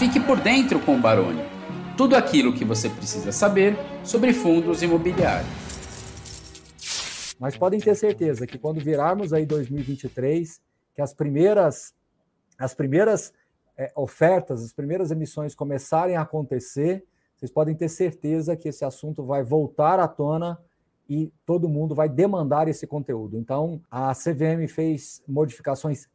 Fique por dentro com o Baroni. Tudo aquilo que você precisa saber sobre fundos imobiliários. Mas podem ter certeza que quando virarmos aí 2023, que as primeiras as primeiras é, ofertas, as primeiras emissões começarem a acontecer, vocês podem ter certeza que esse assunto vai voltar à tona e todo mundo vai demandar esse conteúdo. Então, a CVM fez modificações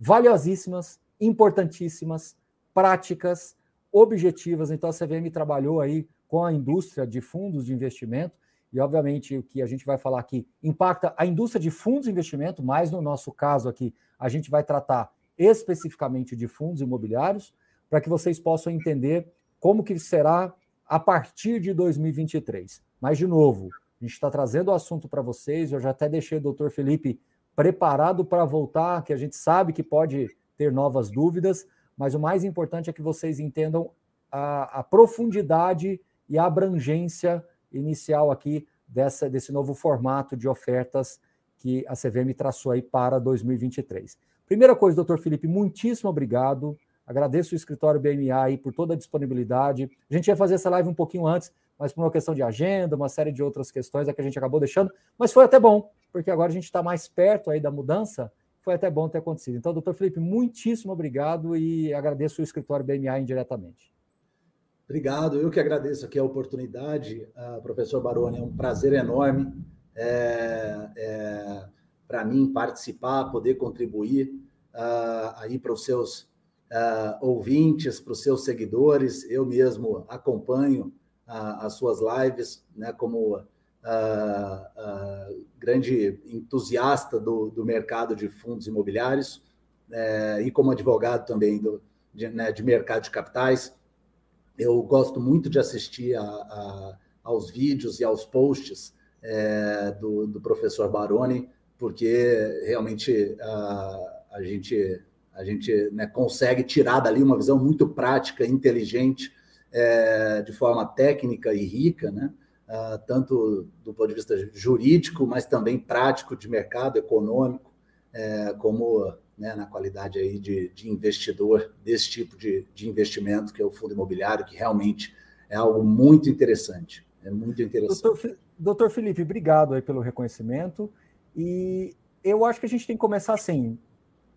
valiosíssimas, importantíssimas, práticas, objetivas. Então, a CVM trabalhou aí com a indústria de fundos de investimento e, obviamente, o que a gente vai falar aqui impacta a indústria de fundos de investimento, mas no nosso caso aqui, a gente vai tratar especificamente de fundos imobiliários, para que vocês possam entender como que será a partir de 2023. Mas, de novo, a gente está trazendo o assunto para vocês, eu já até deixei o doutor Felipe preparado para voltar, que a gente sabe que pode ter novas dúvidas, mas o mais importante é que vocês entendam a, a profundidade e a abrangência inicial aqui dessa, desse novo formato de ofertas que a CVM traçou aí para 2023. Primeira coisa, doutor Felipe, muitíssimo obrigado. Agradeço o escritório BMA aí por toda a disponibilidade. A gente ia fazer essa live um pouquinho antes, mas por uma questão de agenda, uma série de outras questões é que a gente acabou deixando, mas foi até bom, porque agora a gente está mais perto aí da mudança, foi até bom ter acontecido. Então, doutor Felipe, muitíssimo obrigado e agradeço o escritório BMA indiretamente. Obrigado, eu que agradeço aqui a oportunidade, uh, professor Baroni, é um prazer enorme. É, é para mim participar, poder contribuir uh, aí para os seus uh, ouvintes, para os seus seguidores. Eu mesmo acompanho as suas lives, né, como grande entusiasta do, do, mercado de fundos imobiliários eh, e como advogado também do, de, né, de mercado de capitais. Eu gosto muito de assistir a, a, aos vídeos e aos posts é, do, do, professor Baroni, porque realmente a, a gente, a gente né, consegue tirar dali uma visão muito prática, inteligente, é, de forma técnica e rica, né? Uh, tanto do ponto de vista jurídico, mas também prático de mercado econômico, é, como né, na qualidade aí de, de investidor desse tipo de, de, investimento, que é o fundo imobiliário, que realmente é algo muito interessante. É muito interessante. Doutor, doutor Felipe, obrigado aí pelo reconhecimento. E eu acho que a gente tem que começar assim.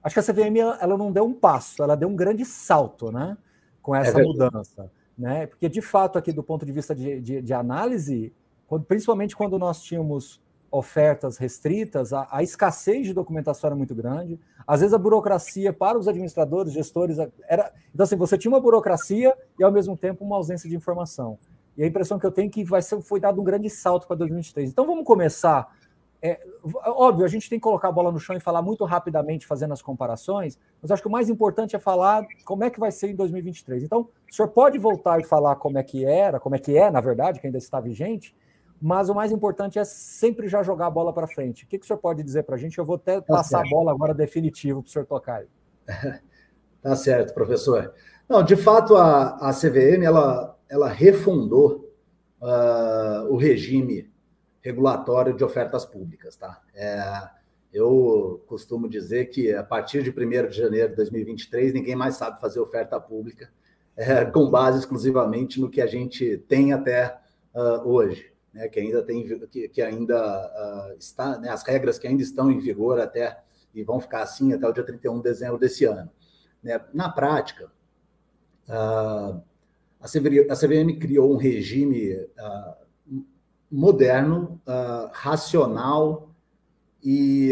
Acho que a CVM ela não deu um passo, ela deu um grande salto, né? Com essa é mudança, né? Porque de fato aqui do ponto de vista de, de, de análise, quando, principalmente quando nós tínhamos ofertas restritas, a, a, escassez de documentação era muito grande. Às vezes a burocracia para os administradores, gestores, era. Então, assim, você tinha uma burocracia e ao mesmo tempo uma ausência de informação. E a impressão que eu tenho é que vai ser, foi dado um grande salto para 2023. Então vamos começar é, óbvio, a gente tem que colocar a bola no chão e falar muito rapidamente, fazendo as comparações, mas acho que o mais importante é falar como é que vai ser em 2023. Então, o senhor pode voltar e falar como é que era, como é que é, na verdade, que ainda está vigente, mas o mais importante é sempre já jogar a bola para frente. O que, que o senhor pode dizer para a gente? Eu vou até tá passar certo. a bola agora definitivo para o senhor tocar. Tá certo, professor. Não, de fato, a, a CVM ela, ela refundou uh, o regime regulatório de ofertas públicas, tá? É, eu costumo dizer que a partir de 1 de janeiro de 2023, ninguém mais sabe fazer oferta pública é, com base exclusivamente no que a gente tem até uh, hoje, né? Que ainda tem, que, que ainda uh, está, né? as regras que ainda estão em vigor até e vão ficar assim até o dia 31 de dezembro desse ano. Né? Na prática, uh, a CVM criou um regime uh, moderno, uh, racional e,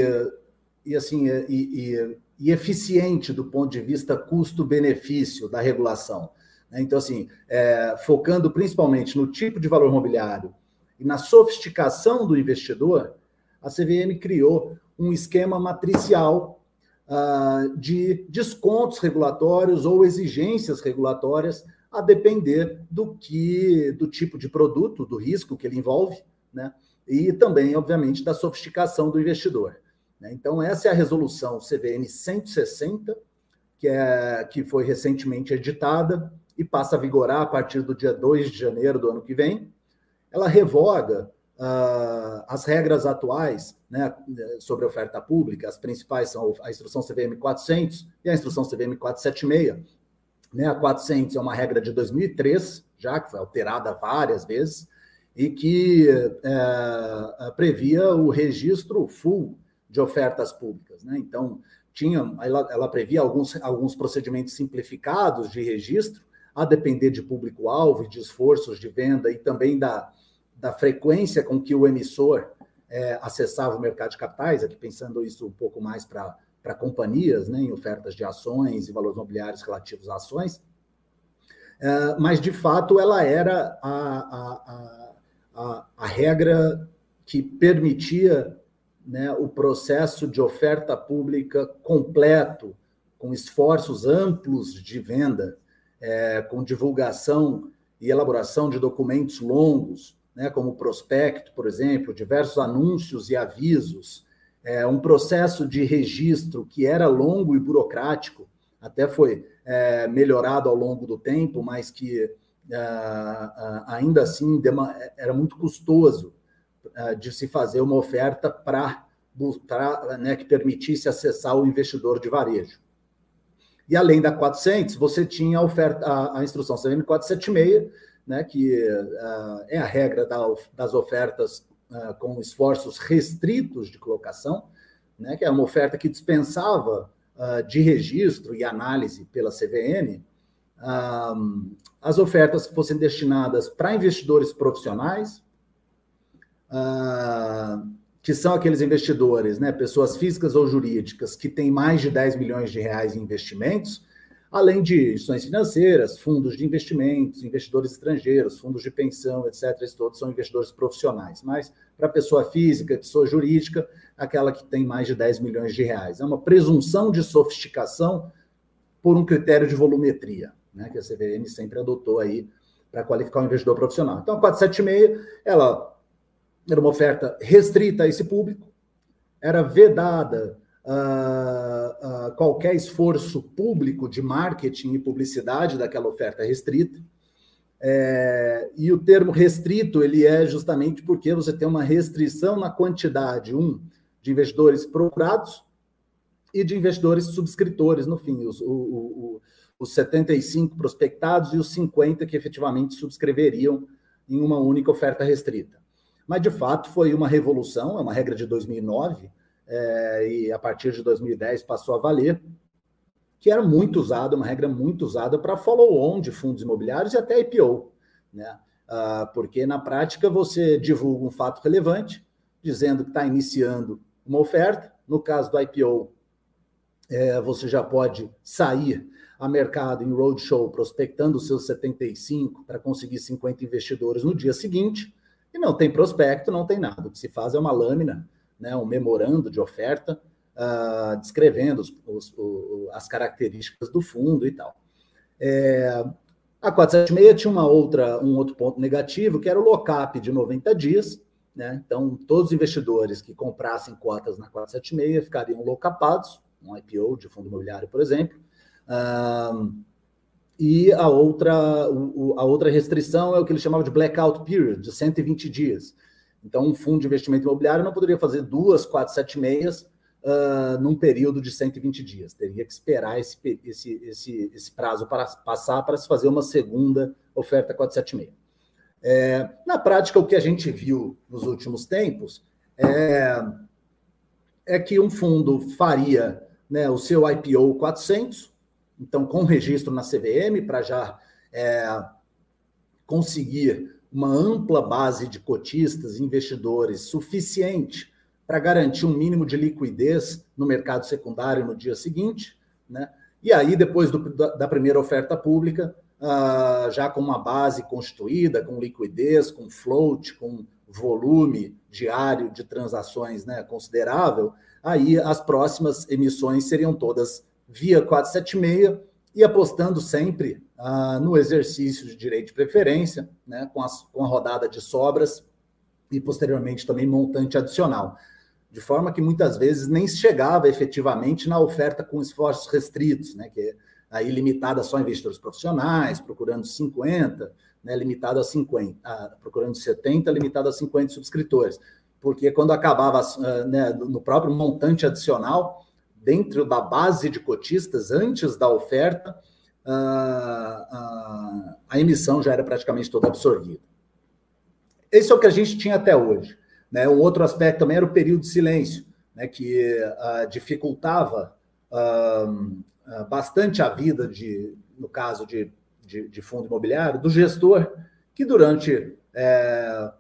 e assim e, e, e, eficiente do ponto de vista custo-benefício da regulação. Né? Então, assim, é, focando principalmente no tipo de valor imobiliário e na sofisticação do investidor, a CVM criou um esquema matricial uh, de descontos regulatórios ou exigências regulatórias a depender do que do tipo de produto, do risco que ele envolve, né? E também, obviamente, da sofisticação do investidor. Né? Então, essa é a resolução CVM 160, que, é, que foi recentemente editada e passa a vigorar a partir do dia 2 de janeiro do ano que vem. Ela revoga uh, as regras atuais né, sobre oferta pública, as principais são a instrução CVM 400 e a instrução CVM 476, Né? A 400 é uma regra de 2003, já que foi alterada várias vezes, e que é, previa o registro full de ofertas públicas. Né? Então, tinha, ela, ela previa alguns, alguns procedimentos simplificados de registro, a depender de público-alvo e de esforços de venda e também da, da frequência com que o emissor é, acessava o mercado de capitais, aqui pensando isso um pouco mais para companhias, né, em ofertas de ações e valores imobiliários relativos a ações, é, mas de fato ela era a, a, a, a regra que permitia né, o processo de oferta pública completo, com esforços amplos de venda, é, com divulgação e elaboração de documentos longos, né, como prospecto, por exemplo, diversos anúncios e avisos, é, um processo de registro que era longo e burocrático, até foi é, melhorado ao longo do tempo, mas que é, ainda assim era muito custoso é, de se fazer uma oferta para né, que permitisse acessar o investidor de varejo. E além da 400, você tinha a, oferta, a, a instrução CVM 476, né, que uh, é a regra da, das ofertas uh, com esforços restritos de colocação, né, que é uma oferta que dispensava uh, de registro e análise pela CVM as ofertas que fossem destinadas para investidores profissionais, que são aqueles investidores, né, pessoas físicas ou jurídicas, que têm mais de 10 milhões de reais em investimentos, além de instituições financeiras, fundos de investimentos, investidores estrangeiros, fundos de pensão, etc. Esses todos são investidores profissionais. Mas para pessoa física, pessoa jurídica, aquela que tem mais de 10 milhões de reais. É uma presunção de sofisticação por um critério de volumetria, né, que a CVM sempre adotou aí para qualificar o investidor profissional. Então, a 476, ela era uma oferta restrita a esse público, era vedada uh, uh, qualquer esforço público de marketing e publicidade daquela oferta restrita. É, e o termo restrito ele é justamente porque você tem uma restrição na quantidade, um, de investidores procurados e de investidores subscritores, no fim, os, o, o, os 75 prospectados e os 50 que efetivamente subscreveriam em uma única oferta restrita. Mas, de fato, foi uma revolução, é uma regra de 2009, é, e a partir de 2010 passou a valer, que era muito usada, uma regra muito usada para follow-on de fundos imobiliários e até IPO, né? Ah, porque na prática você divulga um fato relevante, dizendo que está iniciando uma oferta, no caso do IPO, é, você já pode sair a mercado em roadshow prospectando os seus 75 para conseguir 50 investidores no dia seguinte, e não tem prospecto, não tem nada. O que se faz é uma lâmina né, um memorando de oferta uh, descrevendo os, os, as características do fundo e tal. É, a 476 tinha uma outra, um outro ponto negativo, que era o lock-up de 90 dias. Né? Então, todos os investidores que comprassem cotas na 476 ficariam locapados, um IPO de fundo imobiliário, por exemplo. Uh, e a outra, a outra restrição é o que ele chamava de blackout period, de 120 dias. Então, um fundo de investimento imobiliário não poderia fazer duas, quatro, sete meias uh, num período de 120 dias. Teria que esperar esse, esse, esse, esse prazo para passar para se fazer uma segunda oferta 476. É, na prática, o que a gente viu nos últimos tempos é, é que um fundo faria né, o seu IPO 400, então com registro na CVM, para já é, conseguir uma ampla base de cotistas e investidores suficiente para garantir um mínimo de liquidez no mercado secundário no dia seguinte, né? E aí, depois do, da primeira oferta pública, uh, já com uma base constituída, com liquidez, com float, com volume diário de transações né, considerável, aí as próximas emissões seriam todas via 476 e apostando sempre ah, no exercício de direito de preferência, né, com, as, com a rodada de sobras e posteriormente também montante adicional. De forma que muitas vezes nem chegava efetivamente na oferta com esforços restritos, né, que é aí limitada só a investidores profissionais, procurando 50, né, limitado a 50, ah, procurando 70, limitado a 50 subscritores. Porque quando acabava ah, né, no próprio montante adicional, dentro da base de cotistas, antes da oferta, a, emissão já era praticamente toda absorvida. Esse é o que a gente tinha até hoje. Né? Um outro aspecto também era o período de silêncio, né? que uh, dificultava uh, bastante a vida, de, no caso de, de, de fundo imobiliário, do gestor, que durante é,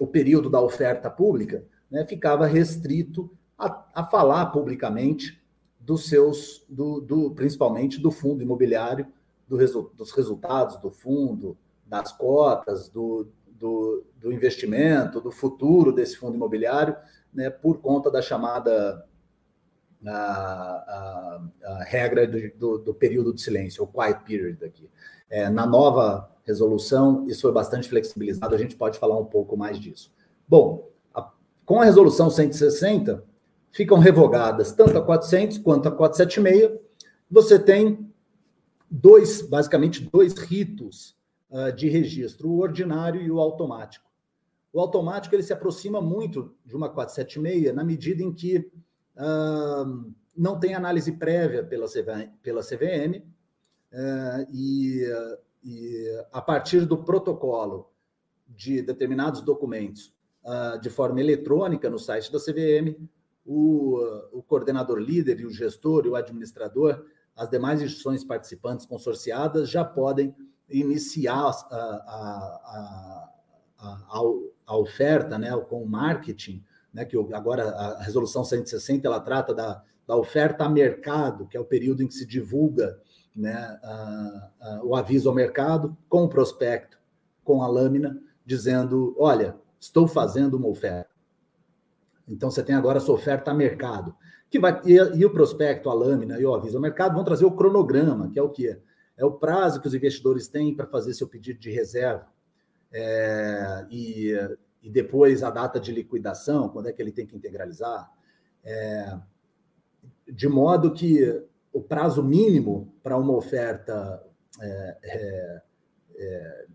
o período da oferta pública né, ficava restrito a, a falar publicamente dos seus, do, do, principalmente do fundo imobiliário, do resu, dos resultados do fundo, das cotas, do, do, do, investimento, do futuro desse fundo imobiliário, né, por conta da chamada a, a, a regra do, do, período de silêncio, o quiet period aqui. É, na nova resolução, isso foi bastante flexibilizado, a gente pode falar um pouco mais disso. Bom, a, com a resolução 160, ficam revogadas tanto a 400 quanto a 476. Você tem dois, basicamente, dois ritos uh, de registro, o ordinário e o automático. O automático ele se aproxima muito de uma 476 na medida em que uh, não tem análise prévia pela, CV, pela CVM uh, e, e, a partir do protocolo de determinados documentos de forma eletrônica no site da CVM, o, o coordenador líder e o gestor e o administrador, as demais instituições participantes consorciadas já podem iniciar a, a, a, a oferta né, com o marketing, né, que agora a resolução 160 ela trata da, da oferta a mercado, que é o período em que se divulga né, o aviso ao mercado, com o prospecto, com a lâmina, dizendo: olha, estou fazendo uma oferta. Então você tem agora a sua oferta a mercado, que vai e, e, o prospecto, a lâmina e o aviso ao mercado vão trazer o cronograma, que é o que é o prazo que os investidores têm para fazer seu pedido de reserva é, e, e depois a data de liquidação, quando é que ele tem que integralizar, é, de modo que o prazo mínimo para uma oferta é, é, é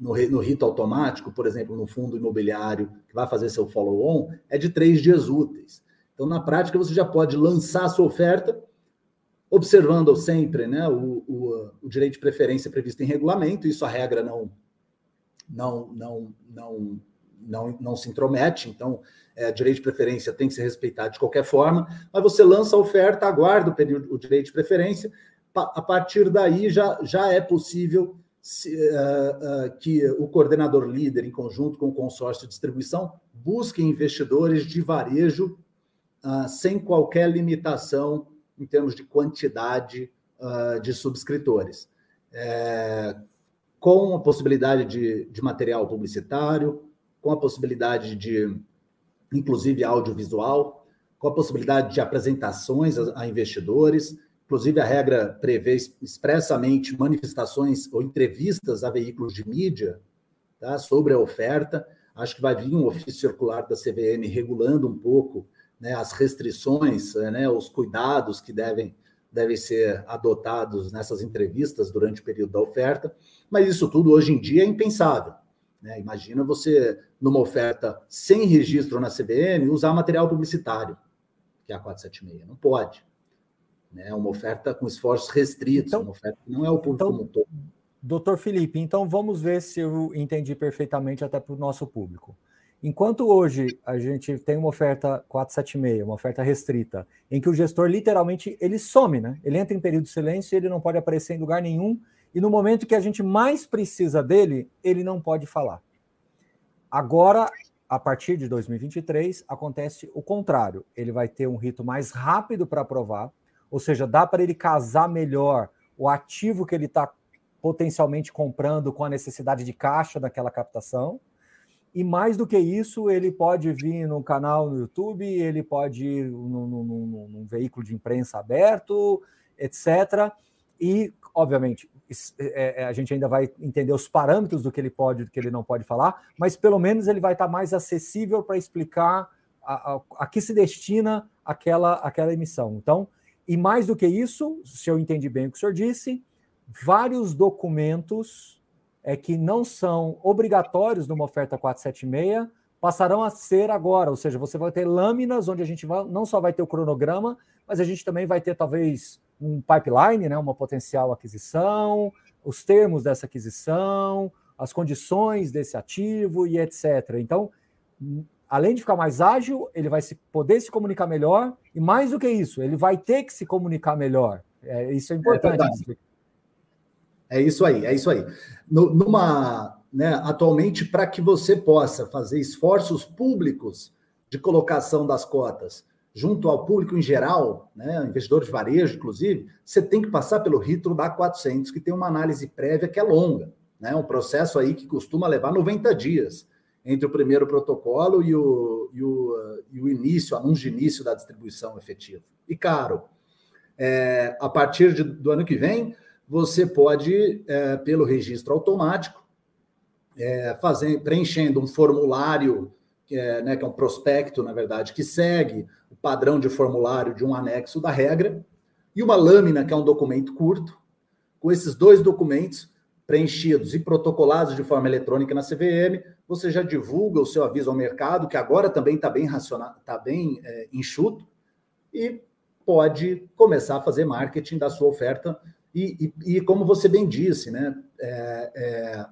no, no rito automático, por exemplo, no fundo imobiliário que vai fazer seu follow-on, é de três dias úteis. Então, na prática, você já pode lançar a sua oferta, observando sempre né, o, o, o direito de preferência previsto em regulamento, isso a regra não, não, não, não, não, não se intromete, então é, direito de preferência tem que ser respeitado de qualquer forma, mas você lança a oferta, aguarda o, período, o direito de preferência, a partir daí já, já é possível se, uh, uh, que o coordenador líder, em conjunto com o consórcio de distribuição, busque investidores de varejo uh, sem qualquer limitação em termos de quantidade de subscritores. É, com a possibilidade de, de material publicitário, com a possibilidade de, inclusive, audiovisual, com a possibilidade de apresentações a, a investidores, Inclusive, a regra prevê expressamente manifestações ou entrevistas a veículos de mídia tá, sobre a oferta. Acho que vai vir um ofício circular da CVM regulando um pouco né, as restrições, né, os cuidados que devem, devem ser adotados nessas entrevistas durante o período da oferta. Mas isso tudo hoje em dia é impensável. Né? Imagina você, numa oferta sem registro na CVM, usar material publicitário, que é a 476. Não pode né? Uma oferta com esforços restritos, então, uma oferta que não é o público então, como todo. Doutor Felipe, então vamos ver se eu entendi perfeitamente até para o nosso público. Enquanto hoje a gente tem uma oferta 476, uma oferta restrita, em que o gestor literalmente ele some, né? Ele entra em período de silêncio, ele não pode aparecer em lugar nenhum, e no momento que a gente mais precisa dele, ele não pode falar. Agora, a partir de 2023, acontece o contrário. Ele vai ter um rito mais rápido para aprovar, ou seja, dá para ele casar melhor o ativo que ele está potencialmente comprando com a necessidade de caixa daquela captação. E mais do que isso, ele pode vir no canal no YouTube, ele pode ir num, veículo de imprensa aberto, etc. E, obviamente, é, é, a gente ainda vai entender os parâmetros do que ele pode e do que ele não pode falar, mas pelo menos ele vai estar mais acessível para explicar a, a, a que se destina aquela, aquela emissão. Então, e mais do que isso, se eu entendi bem o que o senhor disse, vários documentos é, que não são obrigatórios numa oferta 476 passarão a ser agora, ou seja, você vai ter lâminas onde a gente vai, não só vai ter o cronograma, mas a gente também vai ter talvez um pipeline, né, uma potencial aquisição, os termos dessa aquisição, as condições desse ativo e etc. Então, além de ficar mais ágil, ele vai se, poder se comunicar melhor, e mais do que isso, ele vai ter que se comunicar melhor. É, isso é importante. É, é isso aí, é isso aí. No, numa, né, atualmente, para que você possa fazer esforços públicos de colocação das cotas junto ao público em geral, né, investidor de varejo, inclusive, você tem que passar pelo rito da 400, que tem uma análise prévia que é longa, né, um processo aí que costuma levar 90 dias entre o primeiro protocolo e o, e o, e o início, anúncio de início da distribuição efetiva. E caro, é, a partir de, do ano que vem, você pode, é, pelo registro automático, é, fazer, preenchendo um formulário, é, né, que é um prospecto, na verdade, que segue o padrão de formulário de um anexo da regra, e uma lâmina, que é um documento curto. Com esses dois documentos preenchidos e protocolados de forma eletrônica na CVM, você já divulga o seu aviso ao mercado, que agora também está bem racional, está bem é, enxuto, e pode começar a fazer marketing da sua oferta. E, e, e como você bem disse, né, é, é,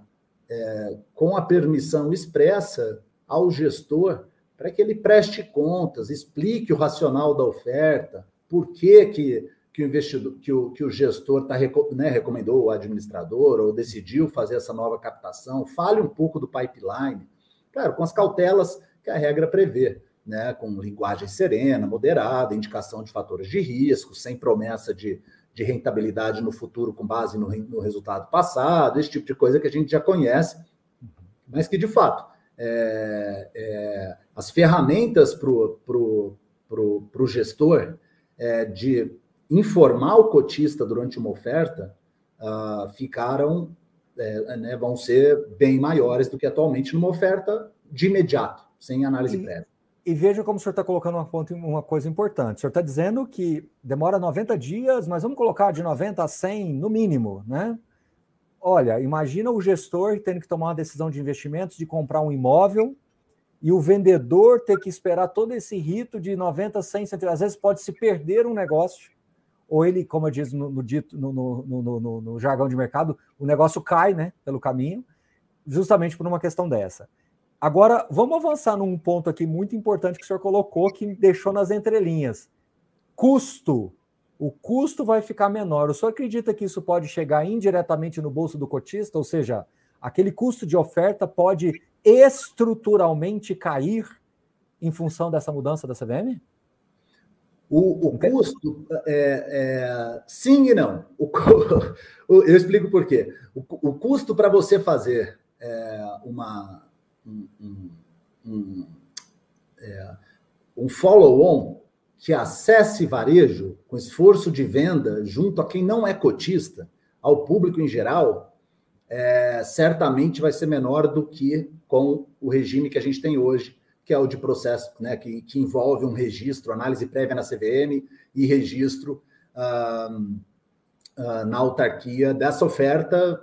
é com a permissão expressa ao gestor para que ele preste contas, explique o racional da oferta, por que, que, que o investidor, que o, que o gestor tá, né, recomendou o administrador ou decidiu fazer essa nova captação, fale um pouco do pipeline, claro, com as cautelas que a regra prevê, né, com linguagem serena, moderada, indicação de fatores de risco, sem promessa de, de rentabilidade no futuro com base no, no resultado passado, esse tipo de coisa que a gente já conhece, mas que de fato é, é, as ferramentas para o gestor é, de informar o cotista durante uma oferta uh, ficaram, é, né, vão ser bem maiores do que atualmente numa oferta de imediato, sem análise e, prévia. E veja como o senhor está colocando uma, ponto, uma coisa importante. O senhor está dizendo que demora 90 dias, mas vamos colocar de 90 a 100 no mínimo, né? Olha, imagina o gestor tendo que tomar uma decisão de investimentos de comprar um imóvel e o vendedor ter que esperar todo esse rito de 90, 100, 100 às vezes pode se perder um negócio, ou ele, como eu disse no, no dito, no, no, no, jargão de mercado, o negócio cai né, pelo caminho, justamente por uma questão dessa. Agora, vamos avançar num ponto aqui muito importante que o senhor colocou, que deixou nas entrelinhas. Custo o custo vai ficar menor. O senhor acredita que isso pode chegar indiretamente no bolso do cotista? Ou seja, aquele custo de oferta pode estruturalmente cair em função dessa mudança da CVM? O, o custo, é, é, sim e não. O, eu explico por quê. O, o custo para você fazer é, uma, um, um, um, é, um follow-on que acesse varejo com esforço de venda junto a quem não é cotista, ao público em geral, é, certamente vai ser menor do que com o regime que a gente tem hoje, que é o de processo, né, que, que envolve um registro, análise prévia na CVM e registro ah, ah, na autarquia dessa oferta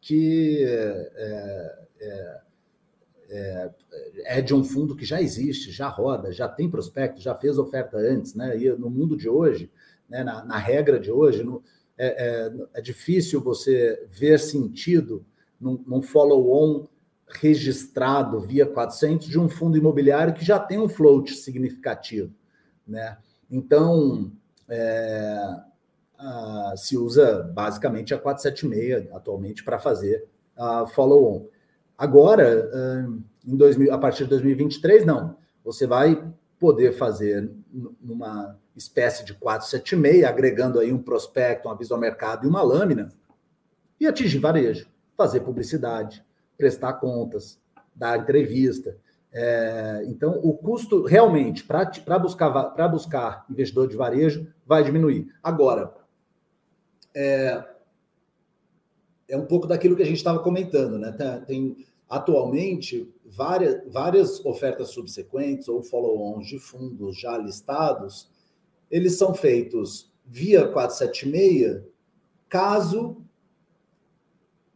que é, é, é, é de um fundo que já existe, já roda, já tem prospecto, já fez oferta antes, né? E no mundo de hoje, né, na, na regra de hoje, no, é, é, é, difícil você ver sentido num, num follow-on registrado via 400 de um fundo imobiliário que já tem um float significativo, né? Então, é, a, se usa basicamente a 476 atualmente para fazer a follow-on. Agora, em 2000, a partir de 2023, não. Você vai poder fazer numa espécie de 476, agregando aí um prospecto, um aviso ao mercado e uma lâmina, e atingir varejo, fazer publicidade, prestar contas, dar entrevista. É, então, o custo realmente para buscar, buscar investidor de varejo vai diminuir. Agora, é, é um pouco daquilo que a gente estava comentando, né? Tem atualmente várias, várias ofertas subsequentes ou follow-ons de fundos já listados, eles são feitos via 476, caso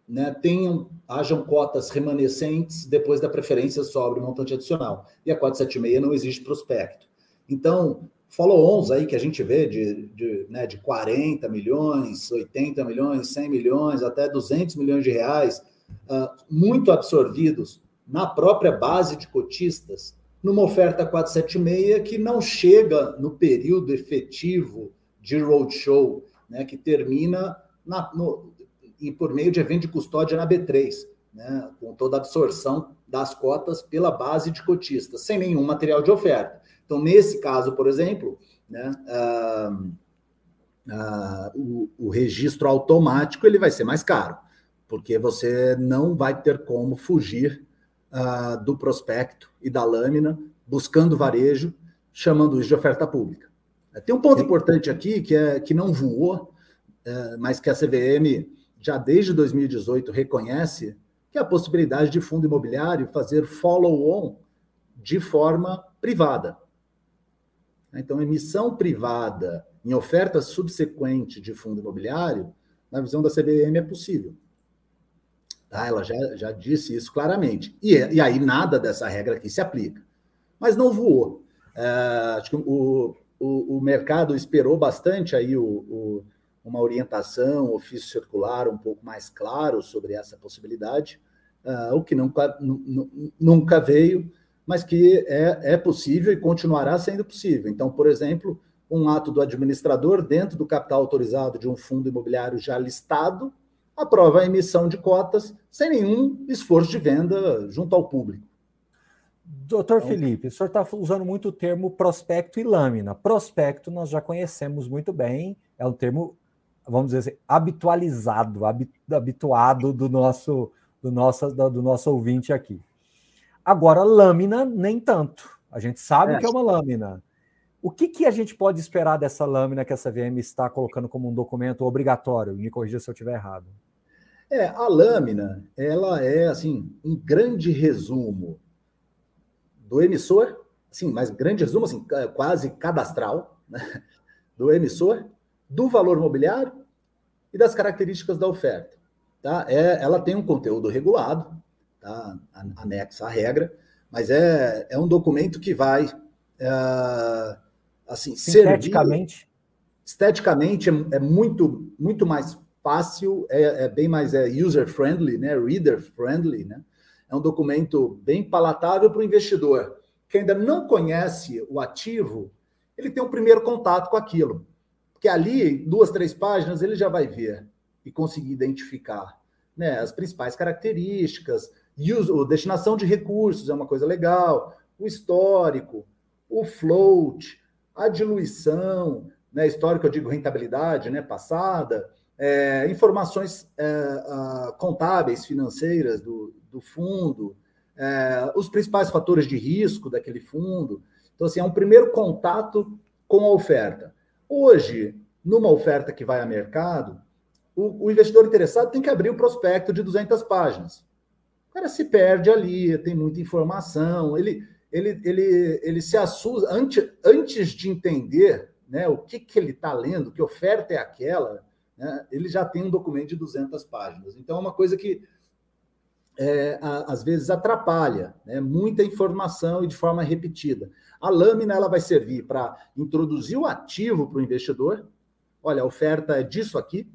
né, tenham, hajam cotas remanescentes depois da preferência sobre o montante adicional. E a 476 não existe prospecto. Então, follow-ons aí que a gente vê de, de, né, de 40 milhões, 80 milhões, 100 milhões, até 200 milhões de reais, uh, muito absorvidos na própria base de cotistas, numa oferta 476 que não chega no período efetivo de roadshow, né, que termina na, no, e por meio de evento de custódia na B3, né, com toda a absorção das cotas pela base de cotistas, sem nenhum material de oferta. Então, nesse caso, por exemplo, né, ah, ah, o, o, registro automático ele vai ser mais caro, porque você não vai ter como fugir ah, do prospecto e da lâmina, buscando varejo, chamando isso de oferta pública. Tem um ponto Sim. importante aqui que é que não voou, é, mas que a CVM já desde 2018 reconhece que a possibilidade de fundo imobiliário fazer follow-on de forma privada. Então, emissão privada em oferta subsequente de fundo imobiliário, na visão da CVM, é possível. Tá? Ela já, já disse isso claramente. E, e aí nada dessa regra aqui se aplica. Mas não voou. É, acho que o, o, o, mercado esperou bastante aí o, o, uma orientação, ofício circular um pouco mais claro sobre essa possibilidade, uh, o que nunca, nunca veio mas que é, é possível e continuará sendo possível. Então, por exemplo, um ato do administrador dentro do capital autorizado de um fundo imobiliário já listado aprova a emissão de cotas sem nenhum esforço de venda junto ao público. Doutor então, Felipe, o senhor está usando muito o termo prospecto e lâmina. Prospecto nós já conhecemos muito bem, é um termo, vamos dizer assim, habitualizado, habituado do nosso, do nosso, do nosso ouvinte aqui. Agora, lâmina, nem tanto. A gente sabe é. que é uma lâmina. O que, que a gente pode esperar dessa lâmina que essa VM está colocando como um documento obrigatório? Me corrija se eu estiver errado. É, a lâmina, ela é, assim, um grande resumo do emissor, assim, mas grande resumo, assim, quase cadastral, né? do emissor, do valor imobiliário e das características da oferta. Tá? É, ela tem um conteúdo regulado, tá? anexa à regra, mas é, é um documento que vai é, assim esteticamente servir, esteticamente é, é, muito muito mais fácil é, é bem mais é user friendly né reader friendly né é um documento bem palatável para o investidor que ainda não conhece o ativo ele tem um primeiro contato com aquilo porque ali duas três páginas ele já vai ver e conseguir identificar né, as principais características, use, o destinação de recursos é uma coisa legal, o histórico, o float, a diluição, né, histórico eu digo rentabilidade, né, passada, é, informações é, contábeis, financeiras do, do fundo, é, os principais fatores de risco daquele fundo. Então, assim, é um primeiro contato com a oferta. Hoje, numa oferta que vai a mercado, o, o investidor interessado tem que abrir o prospecto de 200 páginas cara se perde ali, tem muita informação, ele, ele, ele, ele se assusta, antes, antes de entender né, o que, que ele está lendo, que oferta é aquela, né, ele já tem um documento de 200 páginas. Então, é uma coisa que é, a, às vezes atrapalha, né, muita informação e de forma repetida. A lâmina ela vai servir para introduzir o ativo para o investidor. Olha, a oferta é disso aqui,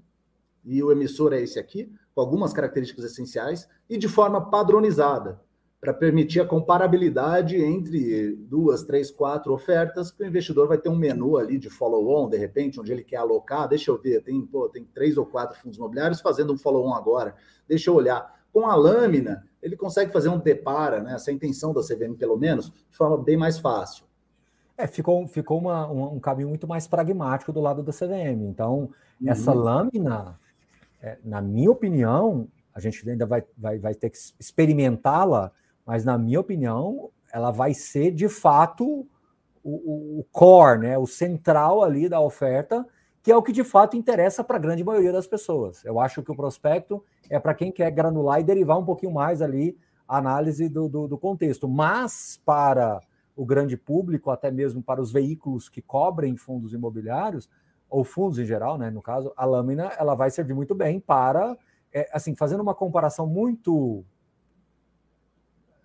e o emissor é esse aqui com algumas características essenciais e de forma padronizada, para permitir a comparabilidade entre duas, três, quatro ofertas, que o investidor vai ter um menu ali de follow-on, de repente, onde ele quer alocar. Deixa eu ver, tem, pô, tem três ou quatro fundos imobiliários fazendo um follow-on agora. Deixa eu olhar. Com a lâmina, ele consegue fazer um depara, né, essa intenção da CVM, pelo menos, de forma bem mais fácil. É, ficou, ficou uma, um, um caminho muito mais pragmático do lado da CVM. Então, uhum. essa lâmina é, na minha opinião, a gente ainda vai, vai, vai ter que experimentá-la, mas na minha opinião, ela vai ser de fato o, o, core, né, o central ali da oferta, que é o que de fato interessa para a grande maioria das pessoas. Eu acho que o prospecto é para quem quer granular e derivar um pouquinho mais ali a análise do, do, do contexto, mas para o grande público, até mesmo para os veículos que cobrem fundos imobiliários, ou fundos em geral, né, no caso, a lâmina ela vai servir muito bem para, é, assim, fazendo uma comparação muito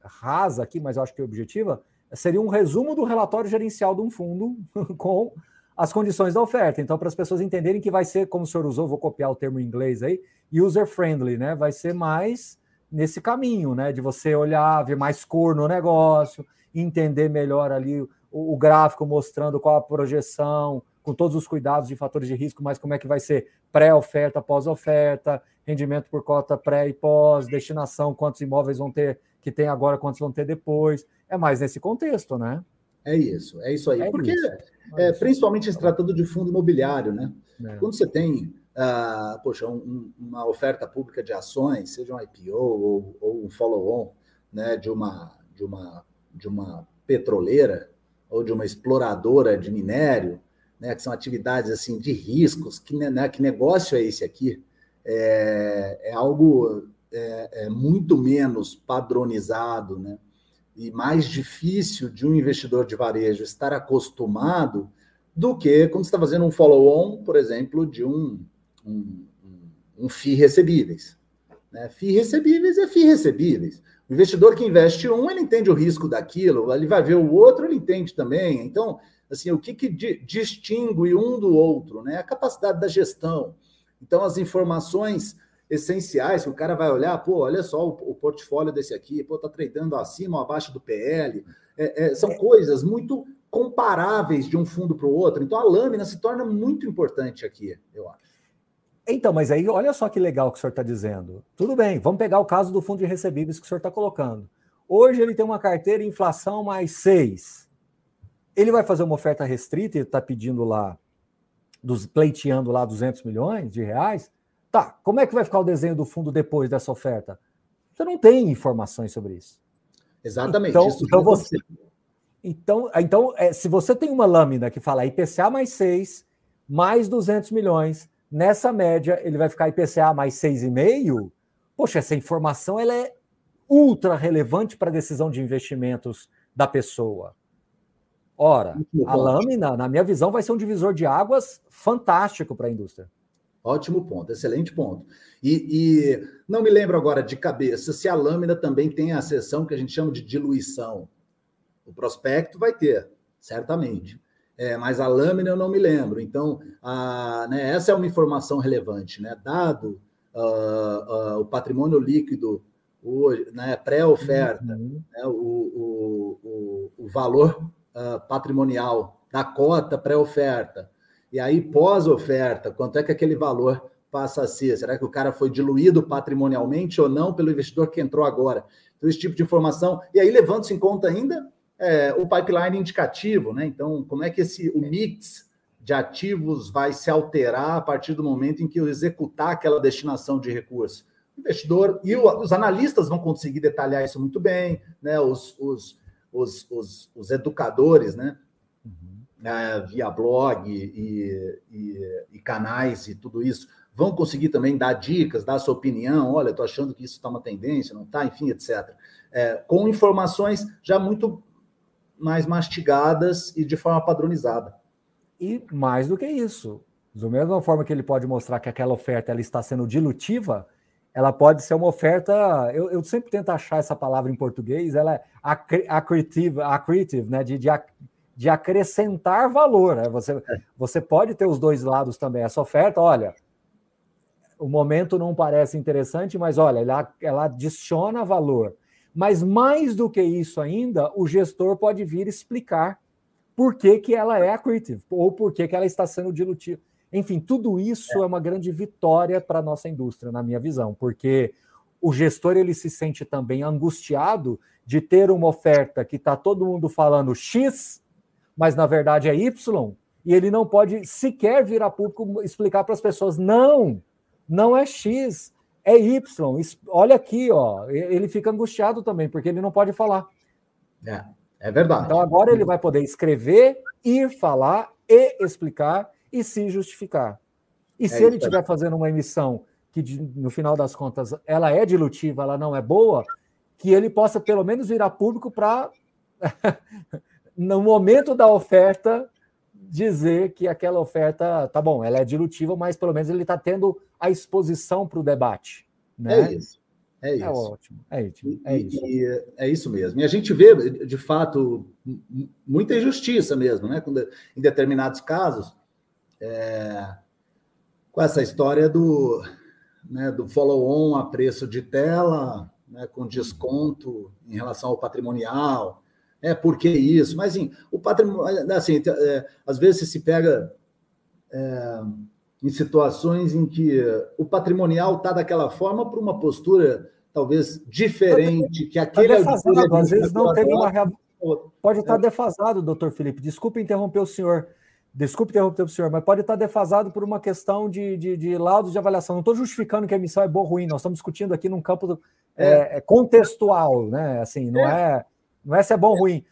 rasa aqui, mas eu acho que é objetiva, seria um resumo do relatório gerencial de um fundo com as condições da oferta. Então, para as pessoas entenderem que vai ser, como o senhor usou, vou copiar o termo em inglês aí, user-friendly, né? Vai ser mais nesse caminho, né? De você olhar, ver mais cor no negócio, entender melhor ali o, o gráfico mostrando qual a projeção, com todos os cuidados de fatores de risco, mas como é que vai ser pré-oferta, pós-oferta, rendimento por cota pré e pós, destinação, quantos imóveis vão ter que tem agora, quantos vão ter depois. É mais nesse contexto, né? É isso, é isso aí. É Porque, isso. É, principalmente se tratando de fundo imobiliário, né? É. Quando você tem uh, poxa, um, uma oferta pública de ações, seja um IPO ou, ou um follow-on, né, de uma, de, uma, de uma petroleira ou de uma exploradora de minério, né, que são atividades assim de riscos, que, né, que negócio é esse aqui? É, é algo é, é muito menos padronizado, né? E mais difícil de um investidor de varejo estar acostumado do que quando está fazendo um follow-on, por exemplo, de um, um, um FII recebíveis. Né? FII recebíveis é FII recebíveis. O investidor que investe um, ele entende o risco daquilo, ele vai ver o outro, ele entende também. Então, assim, o que, que distingue um do outro? Né? A capacidade da gestão. Então, as informações essenciais que o cara vai olhar, pô, olha só o, o portfólio desse aqui, pô, tá tradando acima ou abaixo do PL. É, é, são é. coisas muito comparáveis de um fundo para o outro. Então a lâmina se torna muito importante aqui, eu acho. Então, mas aí olha só que legal que o senhor está dizendo. Tudo bem, vamos pegar o caso do fundo de recebíveis que o senhor está colocando. Hoje ele tem uma carteira inflação mais 6. Ele vai fazer uma oferta restrita e está pedindo lá, dos, pleiteando lá 200 milhões de reais. Tá, como é que vai ficar o desenho do fundo depois dessa oferta? Você não tem informações sobre isso. Exatamente. Então, isso então você. Então, então é, se você tem uma lâmina que fala IPCA mais 6, mais 200 milhões, nessa média ele vai ficar IPCA mais 6,5, poxa, essa informação ela é ultra relevante para a decisão de investimentos da pessoa. Ora, a lâmina, na minha visão, vai ser um divisor de águas fantástico para a indústria. Ótimo ponto, excelente ponto. E, e, não me lembro agora de cabeça se a lâmina também tem a seção que a gente chama de diluição. O prospecto vai ter, certamente. É, mas a lâmina eu não me lembro. Então, a, né, essa é uma informação relevante. Né? Dado uh, uh, o patrimônio líquido né, pré-oferta, uhum. né, o, o, o, o, valor uh, patrimonial da cota pré-oferta, e aí, pós-oferta, quanto é que aquele valor passa a ser? Será que o cara foi diluído patrimonialmente ou não pelo investidor que entrou agora? Então, esse tipo de informação. E aí, levando-se em conta ainda é, o pipeline indicativo, né? Então, como é que esse, o mix de ativos vai se alterar a partir do momento em que eu executar aquela destinação de recursos? O investidor e o, os analistas vão conseguir detalhar isso muito bem, né? Os, os, os, os, os educadores, né? Né, via blog e, e, e, canais e tudo isso, vão conseguir também dar dicas, dar sua opinião, olha, estou achando que isso está uma tendência, não está, enfim, etc. É, com informações já muito mais mastigadas e de forma padronizada. E mais do que isso, da mesma forma que ele pode mostrar que aquela oferta ela está sendo dilutiva, ela pode ser uma oferta. Eu, eu sempre tento achar essa palavra em português, ela é accretive, accretive né? De, de, de acrescentar valor. Né? Você, é. você pode ter os dois lados também. Essa oferta, olha, o momento não parece interessante, mas olha, ela, ela adiciona valor. Mas mais do que isso ainda, o gestor pode vir explicar por que, que ela é accretive, ou por que, que ela está sendo dilutiva. Enfim, tudo isso é, é uma grande vitória para a nossa indústria, na minha visão, porque o gestor ele se sente também angustiado de ter uma oferta que está todo mundo falando X mas na verdade é Y, e ele não pode sequer vir a público explicar para as pessoas: não, não é X, é Y. Olha aqui, ó. Ele fica angustiado também, porque ele não pode falar. É, é verdade. Então agora ele vai poder escrever, ir falar e explicar e se justificar. E é se ele estiver fazendo uma emissão que, no final das contas, ela é dilutiva, ela não é boa, que ele possa pelo menos vir a público para no momento da oferta, dizer que aquela oferta, tá bom, ela é dilutiva, mas pelo menos ele está tendo a exposição para o debate. Né? É isso. É, é isso. É ótimo. É, ótimo. é isso. E, e, é isso mesmo. E a gente vê, de fato, muita injustiça mesmo, né? Quando, em determinados casos, é, com essa história do, né, do follow-on a preço de tela, né, com desconto em relação ao patrimonial. É, por que isso? Mas, assim, o patrimônio, assim, é, às vezes se pega é, em situações em que o patrimonial está daquela forma por uma postura talvez diferente que aquele tá defasado, às vezes não teve uma pode estar tá defasado, doutor Felipe. Desculpe interromper o senhor. Desculpe interromper o senhor, mas pode estar tá defasado por uma questão de, de, de laudos de avaliação. Não estou justificando que a emissão é boa ou ruim, nós estamos discutindo aqui num campo do, é. É, contextual, né? Assim, não é. É. não é se é bom ou ruim.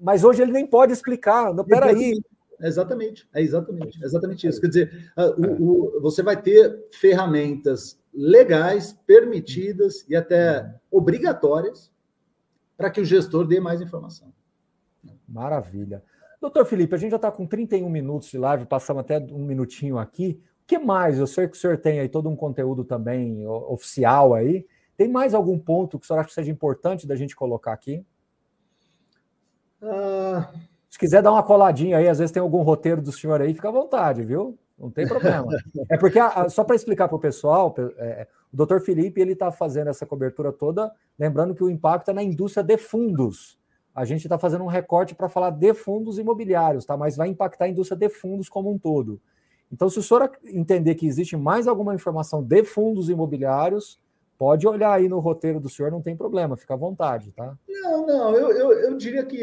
Mas hoje ele nem pode explicar. Não, peraí, Exatamente, é exatamente, é exatamente isso. Quer dizer, o, o, você vai ter ferramentas legais, permitidas e até obrigatórias para que o gestor dê mais informação. Maravilha. Doutor Felipe, a gente já está com 31 minutos de live, passamos até um minutinho aqui. O que mais? Eu sei que o senhor tem aí todo um conteúdo também oficial aí. Tem mais algum ponto que o senhor acha que seja importante da gente colocar aqui? Ah, se quiser dar uma coladinha aí, às vezes tem algum roteiro do senhor aí, fica à vontade, viu? Não tem problema. É porque, só para explicar para o pessoal, é, o doutor Felipe ele está fazendo essa cobertura toda, lembrando que o impacto é na indústria de fundos. A gente está fazendo um recorte para falar de fundos imobiliários, tá? Mas vai impactar a indústria de fundos como um todo. Então, se o senhor entender que existe mais alguma informação de fundos imobiliários, Pode olhar aí no roteiro do senhor, não tem problema, fica à vontade, tá? Não, não, eu, eu, eu diria que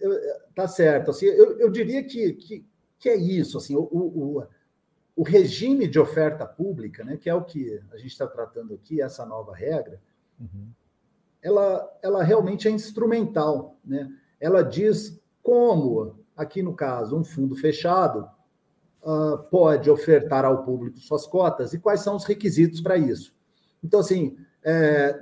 eu, tá certo. Assim, eu, eu diria que, que, que é isso, assim, o, o, o regime de oferta pública, né, que é o que a gente está tratando aqui, essa nova regra, uhum. ela, ela realmente é instrumental, né? Ela diz como, aqui no caso, um fundo fechado uh, pode ofertar ao público suas cotas e quais são os requisitos para isso. Então, assim, é,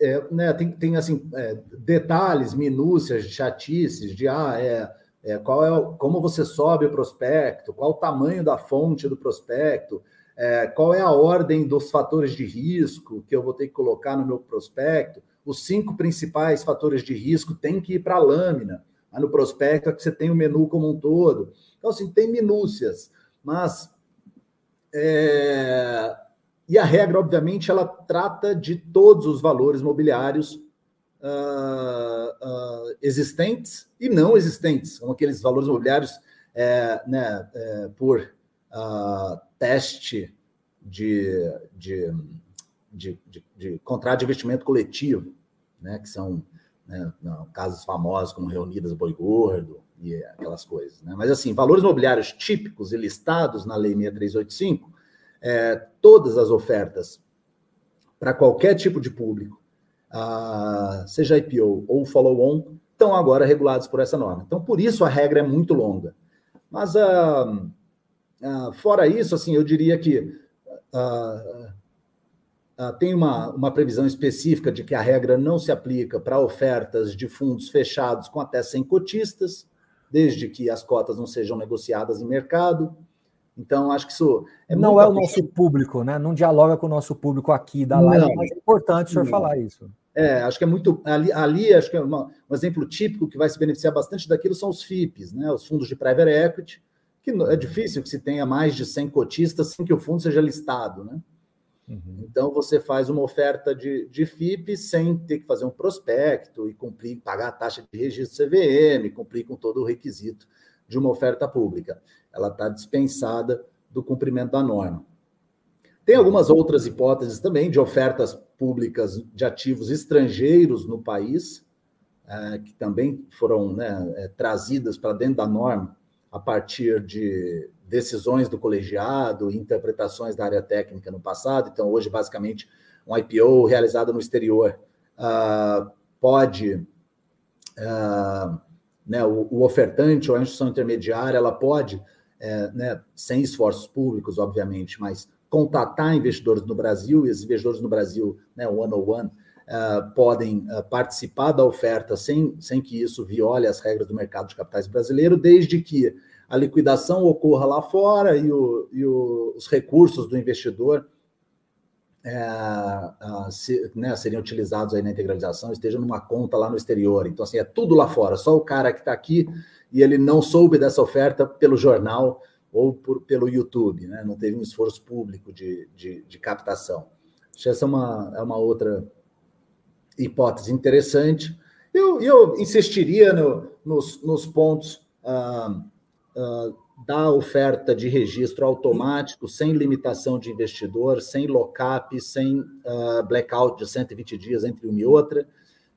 é, né, tem, tem assim, é, detalhes, minúcias, chatices de ah, é, é, qual é como você sobe o prospecto, qual o tamanho da fonte do prospecto, é, qual é a ordem dos fatores de risco que eu vou ter que colocar no meu prospecto. Os cinco principais fatores de risco têm que ir para a lâmina. no prospecto é que você tem o menu como um todo. Então, assim, tem minúcias, mas é, e a regra, obviamente, ela trata de todos os valores mobiliários uh, uh, existentes e não existentes. São aqueles valores mobiliários é, né, é, por uh, teste de, de, de, de, de contrato de investimento coletivo, né, que são né, casos famosos como Reunidas Boi Gordo e aquelas coisas. Né? Mas, assim, valores mobiliários típicos e listados na Lei 6385 é, todas as ofertas para qualquer tipo de público, seja IPO ou follow-on, estão agora regulados por essa norma. Então, por isso a regra é muito longa. Mas, ah, ah, fora isso, assim, eu diria que ah, tem uma, uma previsão específica de que a regra não se aplica para ofertas de fundos fechados com até 100 cotistas, desde que as cotas não sejam negociadas em mercado. Então, acho que isso. É não é o nosso público, né? Não dialoga com o nosso público aqui da live, não, mas é importante o senhor não. falar isso. É, acho que é muito. Ali, ali acho que é uma, um exemplo típico que vai se beneficiar bastante daquilo são os FIPs, né? Os fundos de private equity, que é difícil que se tenha mais de 100 cotistas sem que o fundo seja listado, né? Uhum. Então, você faz uma oferta de, de FIP sem ter que fazer um prospecto e cumprir, pagar a taxa de registro CVM, cumprir com todo o requisito de uma oferta pública ela está dispensada do cumprimento da norma. Tem algumas outras hipóteses também de ofertas públicas de ativos estrangeiros no país, é, que também foram né, é, trazidas para dentro da norma a partir de decisões do colegiado, interpretações da área técnica no passado. Então, hoje, basicamente, um IPO realizado no exterior uh, pode uh, né, o, o, ofertante ou a instituição intermediária ela pode é, né, sem esforços públicos, obviamente, mas contatar investidores no Brasil, e os investidores no Brasil, né, one-on-one, uh, podem uh, participar da oferta sem, sem que isso viole as regras do mercado de capitais brasileiro, desde que a liquidação ocorra lá fora e, o, e o, os recursos do investidor é, numa, né, seriam utilizados aí na integralização estejam numa conta lá no exterior. Então, assim, é tudo lá fora. Só o cara que está aqui e ele não soube dessa oferta pelo jornal ou por, pelo YouTube, né? Não teve um esforço público de, de, de captação. Acho que essa é uma, é uma outra hipótese interessante. Eu, eu insistiria no, nos, nos pontos ah, ah, da oferta de registro automático, sem limitação de investidor, sem lock-up, sem uh, blackout de 120 dias entre uma e outra,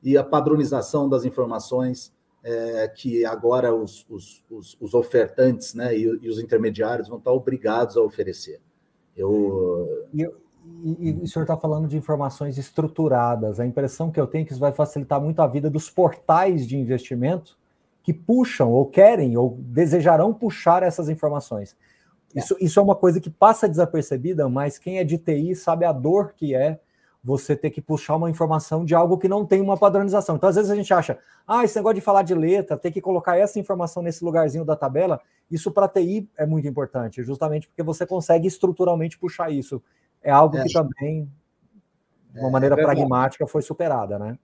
e a padronização das informações é, que agora os, os, os, os ofertantes né, e, e, os intermediários vão estar obrigados a oferecer. Eu... E, e, e o senhor está falando de informações estruturadas. A impressão que eu tenho é que isso vai facilitar muito a vida dos portais de investimento, que puxam ou querem ou desejarão puxar essas informações. É. Isso, isso é uma coisa que passa desapercebida, mas quem é de TI sabe a dor que é você ter que puxar uma informação de algo que não tem uma padronização. Então, às vezes a gente acha, ah, esse negócio de falar de letra, ter que colocar essa informação nesse lugarzinho da tabela, isso para TI é muito importante, justamente porque você consegue estruturalmente puxar isso. É algo é. que também, de uma é, maneira é pragmática, foi superada, né?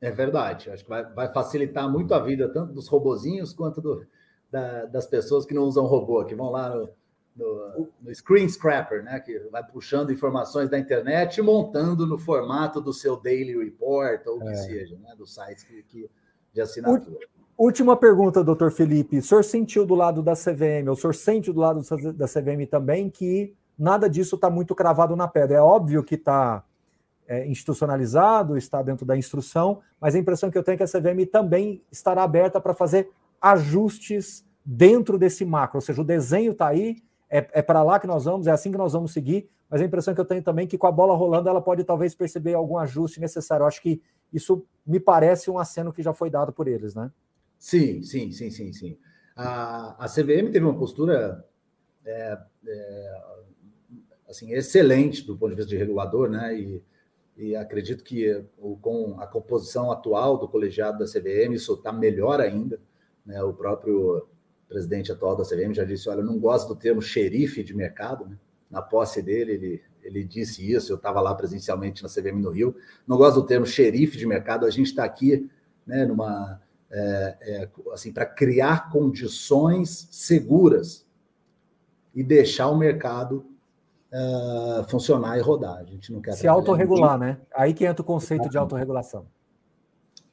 É verdade. Acho que vai, vai, facilitar muito a vida, tanto dos robozinhos quanto do, da, das pessoas que não usam robô, que vão lá no, no, no, Screen Scrapper, né? Que vai puxando informações da internet e montando no formato do seu daily report ou o que é. seja, né? Do site que, que, de assinatura. Última pergunta, doutor Felipe. O senhor sentiu do lado da CVM, o senhor sente do lado da CVM também que nada disso está muito cravado na pedra. É óbvio que está é, institucionalizado, está dentro da instrução, mas a impressão que eu tenho é que a CVM também estará aberta para fazer ajustes dentro desse macro, ou seja, o desenho está aí, é, é para lá que nós vamos, é assim que nós vamos seguir, mas a impressão que eu tenho também é que com a bola rolando ela pode talvez perceber algum ajuste necessário. Eu acho que isso me parece um aceno que já foi dado por eles, né? Sim, sim, sim, sim, sim. A, a CVM teve uma postura é, é, assim excelente do ponto de vista de regulador, né? E, e acredito que com a composição atual do colegiado da CVM, isso está melhor ainda. Né? O próprio presidente atual da CVM já disse: Olha, eu não gosto do termo xerife de mercado. Né? Na posse dele, ele, ele disse isso. Eu estava lá presencialmente na CVM no Rio. Não gosto do termo xerife de mercado. A gente está aqui né, numa. É, é, assim, para criar condições seguras e deixar o mercado uh, funcionar e rodar. A gente não quer se autorregular, né? Aí que entra o conceito de autorregulação.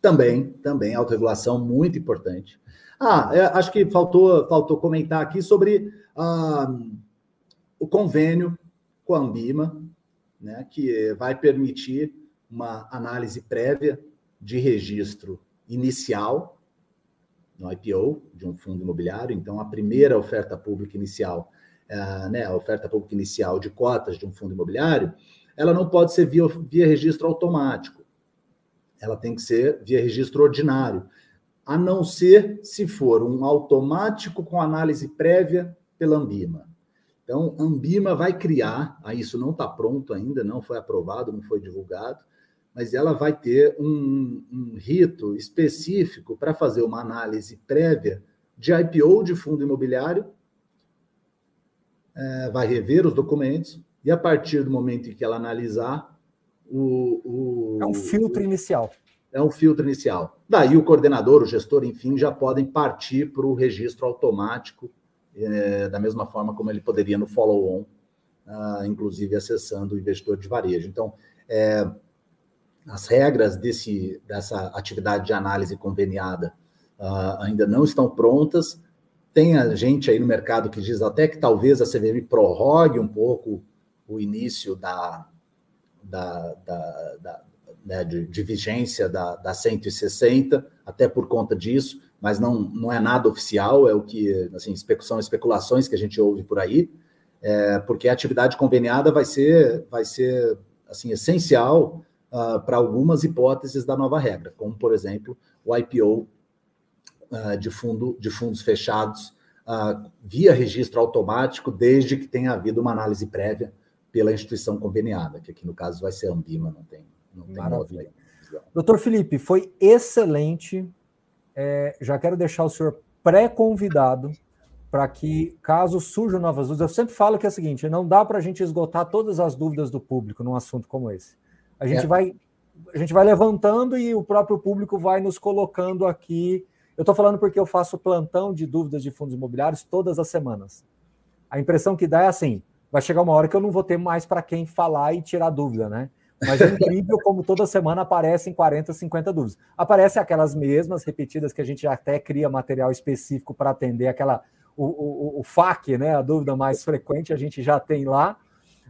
Também, também autorregulação muito importante. Ah, é, acho que faltou, faltou comentar aqui sobre uh, o convênio com a Ambima, né, que vai permitir uma análise prévia de registro inicial no IPO de um fundo imobiliário. Então, a primeira oferta pública inicial uh, né, a oferta pública inicial de cotas de um fundo imobiliário, ela não pode ser via, via registro automático. Ela tem que ser via registro ordinário, a não ser se for um automático com análise prévia pela Ambima. Então, a Ambima vai criar, aí isso não está pronto ainda, não foi aprovado, não foi divulgado, mas ela vai ter um, um rito específico para fazer uma análise prévia de IPO de fundo imobiliário é, vai rever os documentos e a partir do momento em que ela analisar o, o é um filtro o, inicial. É um filtro inicial. Daí o coordenador o gestor enfim já podem partir para o registro automático é, da mesma forma como ele poderia no follow-on uh, inclusive acessando o investidor de varejo. Então é, as regras desse, dessa atividade de análise conveniada uh, ainda não estão prontas tem a gente aí no mercado que diz até que talvez a CVM prorrogue um pouco o início da, da, da, da né, de, de, vigência da, da 160, até por conta disso, mas não, não é nada oficial, é o que, assim, são especulações que a gente ouve por aí, é, porque a atividade conveniada vai ser, vai ser assim, essencial uh, para algumas hipóteses da nova regra, como, por exemplo, o IPO de, fundo, de fundos fechados uh, via registro automático, desde que tenha havido uma análise prévia pela instituição conveniada, que aqui no caso vai ser a Ambima, não tem, não tem Maravilha. Doutor Felipe, foi excelente. É, já quero deixar o senhor pré-convidado para que, caso surjam novas dúvidas, eu sempre falo que é o seguinte: não dá para a gente esgotar todas as dúvidas do público num assunto como esse. A gente, é. vai, a gente vai levantando e o próprio público vai nos colocando aqui. Eu estou falando porque eu faço plantão de dúvidas de fundos imobiliários todas as semanas. A impressão que dá é assim: vai chegar uma hora que eu não vou ter mais para quem falar e tirar dúvida, né? Mas é incrível como toda semana aparecem 40, 50 dúvidas. Aparecem aquelas mesmas repetidas que a gente até cria material específico para atender aquela o, o, o FAQ, né? A dúvida mais frequente a gente já tem lá,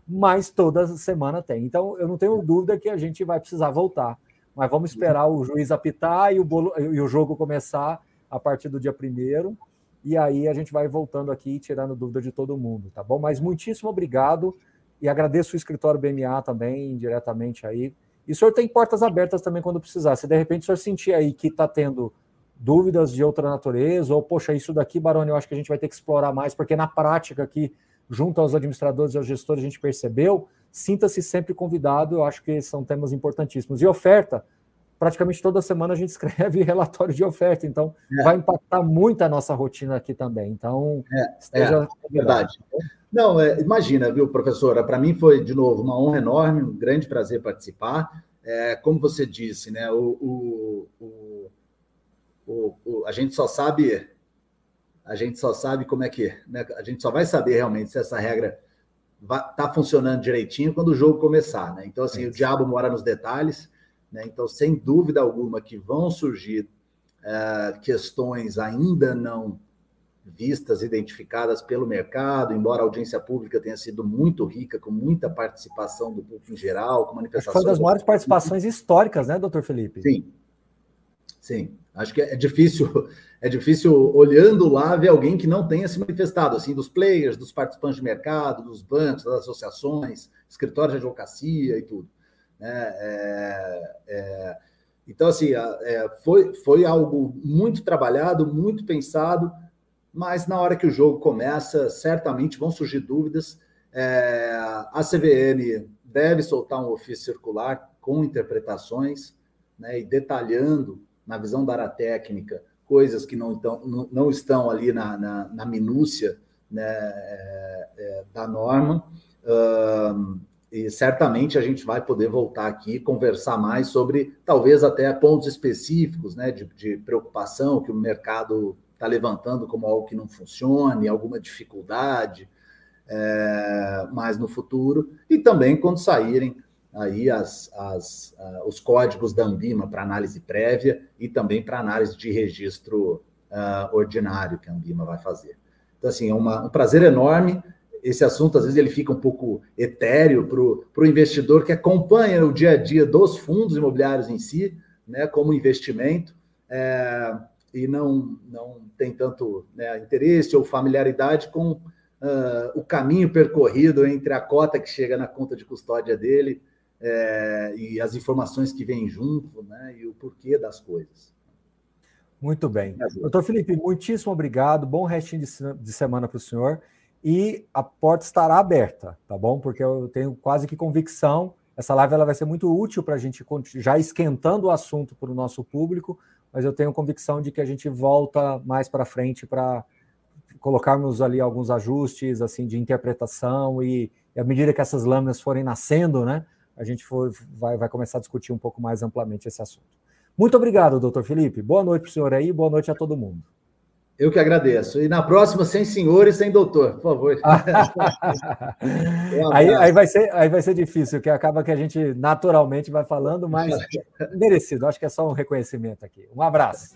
mas toda semana tem. Então eu não tenho dúvida que a gente vai precisar voltar. Mas vamos esperar o juiz apitar e o, bolo, e o jogo começar a partir do dia primeiro. E aí a gente vai voltando aqui tirando dúvida de todo mundo, tá bom? Mas muitíssimo obrigado. E agradeço o escritório BMA também, diretamente aí. E o senhor tem portas abertas também quando precisar. Se de repente o senhor sentir aí que está tendo dúvidas de outra natureza, ou, poxa, isso daqui, Baroni, eu acho que a gente vai ter que explorar mais, porque na prática aqui, junto aos administradores e aos gestores, a gente percebeu, sinta-se sempre convidado, eu acho que são temas importantíssimos. E oferta, praticamente toda semana a gente escreve relatório de oferta, então é. vai impactar muito a nossa rotina aqui também. Então, é, esteja é, verdade. Não, é, imagina, viu, professora? Para mim foi, de novo, uma honra enorme, um grande prazer participar. É, como você disse, né, o, o, o, o, a gente só sabe, a gente só sabe como é que, né, a gente só vai saber realmente se essa regra está funcionando direitinho quando o jogo começar, né? Então, assim, é o diabo mora nos detalhes, né? Então, sem dúvida alguma que vão surgir é, questões ainda não vistas, identificadas pelo mercado, embora a audiência pública tenha sido muito rica, com muita participação do público em geral, com manifestações. Foi uma das maiores participações históricas, né, doutor Felipe? Sim. Sim. Acho que é difícil, é difícil, olhando lá, ver alguém que não tenha se manifestado, assim, dos players, dos participantes de mercado, dos bancos, das associações, escritórios de advocacia e tudo. Né? É, é, então, assim, é, foi, foi algo muito trabalhado, muito pensado, mas na hora que o jogo começa, certamente vão surgir dúvidas. É, a CVM deve soltar um ofício circular com interpretações né, e detalhando, na visão da área técnica, coisas que não, estão, não, estão ali na, na, na minúcia né, é, é, da norma. E certamente a gente vai poder voltar aqui e conversar mais sobre talvez até pontos específicos né, de, de preocupação que o mercado está levantando como algo que não funcione, alguma dificuldade é, mais no futuro, e também quando saírem aí as, as, uh, os códigos da Ambima para análise prévia e também para análise de registro uh, ordinário que a Ambima vai fazer. Então, assim, é uma, um prazer enorme. Esse assunto, às vezes, ele fica um pouco etéreo para o investidor que acompanha o dia a dia dos fundos imobiliários em si, né, como investimento. É, e não, não tem tanto né, interesse ou familiaridade com uh, o caminho percorrido entre a cota que chega na conta de custódia dele é, e as informações que vêm junto né, e o porquê das coisas. Muito bem. Doutor Felipe, muitíssimo obrigado. Bom restinho de semana para o senhor. E a porta estará aberta, tá bom? Porque eu tenho quase que convicção. Essa live ela vai ser muito útil para a gente já esquentando o assunto para o nosso público, mas eu tenho convicção de que a gente volta mais para frente para colocarmos ali alguns ajustes assim de interpretação e, e à medida que essas lâminas forem nascendo, né, a gente for, vai, vai começar a discutir um pouco mais amplamente esse assunto. Muito obrigado, doutor Felipe. Boa noite para o senhor aí, boa noite a todo mundo. Eu que agradeço. E na próxima, sem senhor e sem doutor, por favor. aí, aí, vai ser, aí vai ser difícil, que acaba que a gente naturalmente vai falando, mas merecido. Acho que é só um reconhecimento aqui. Um abraço.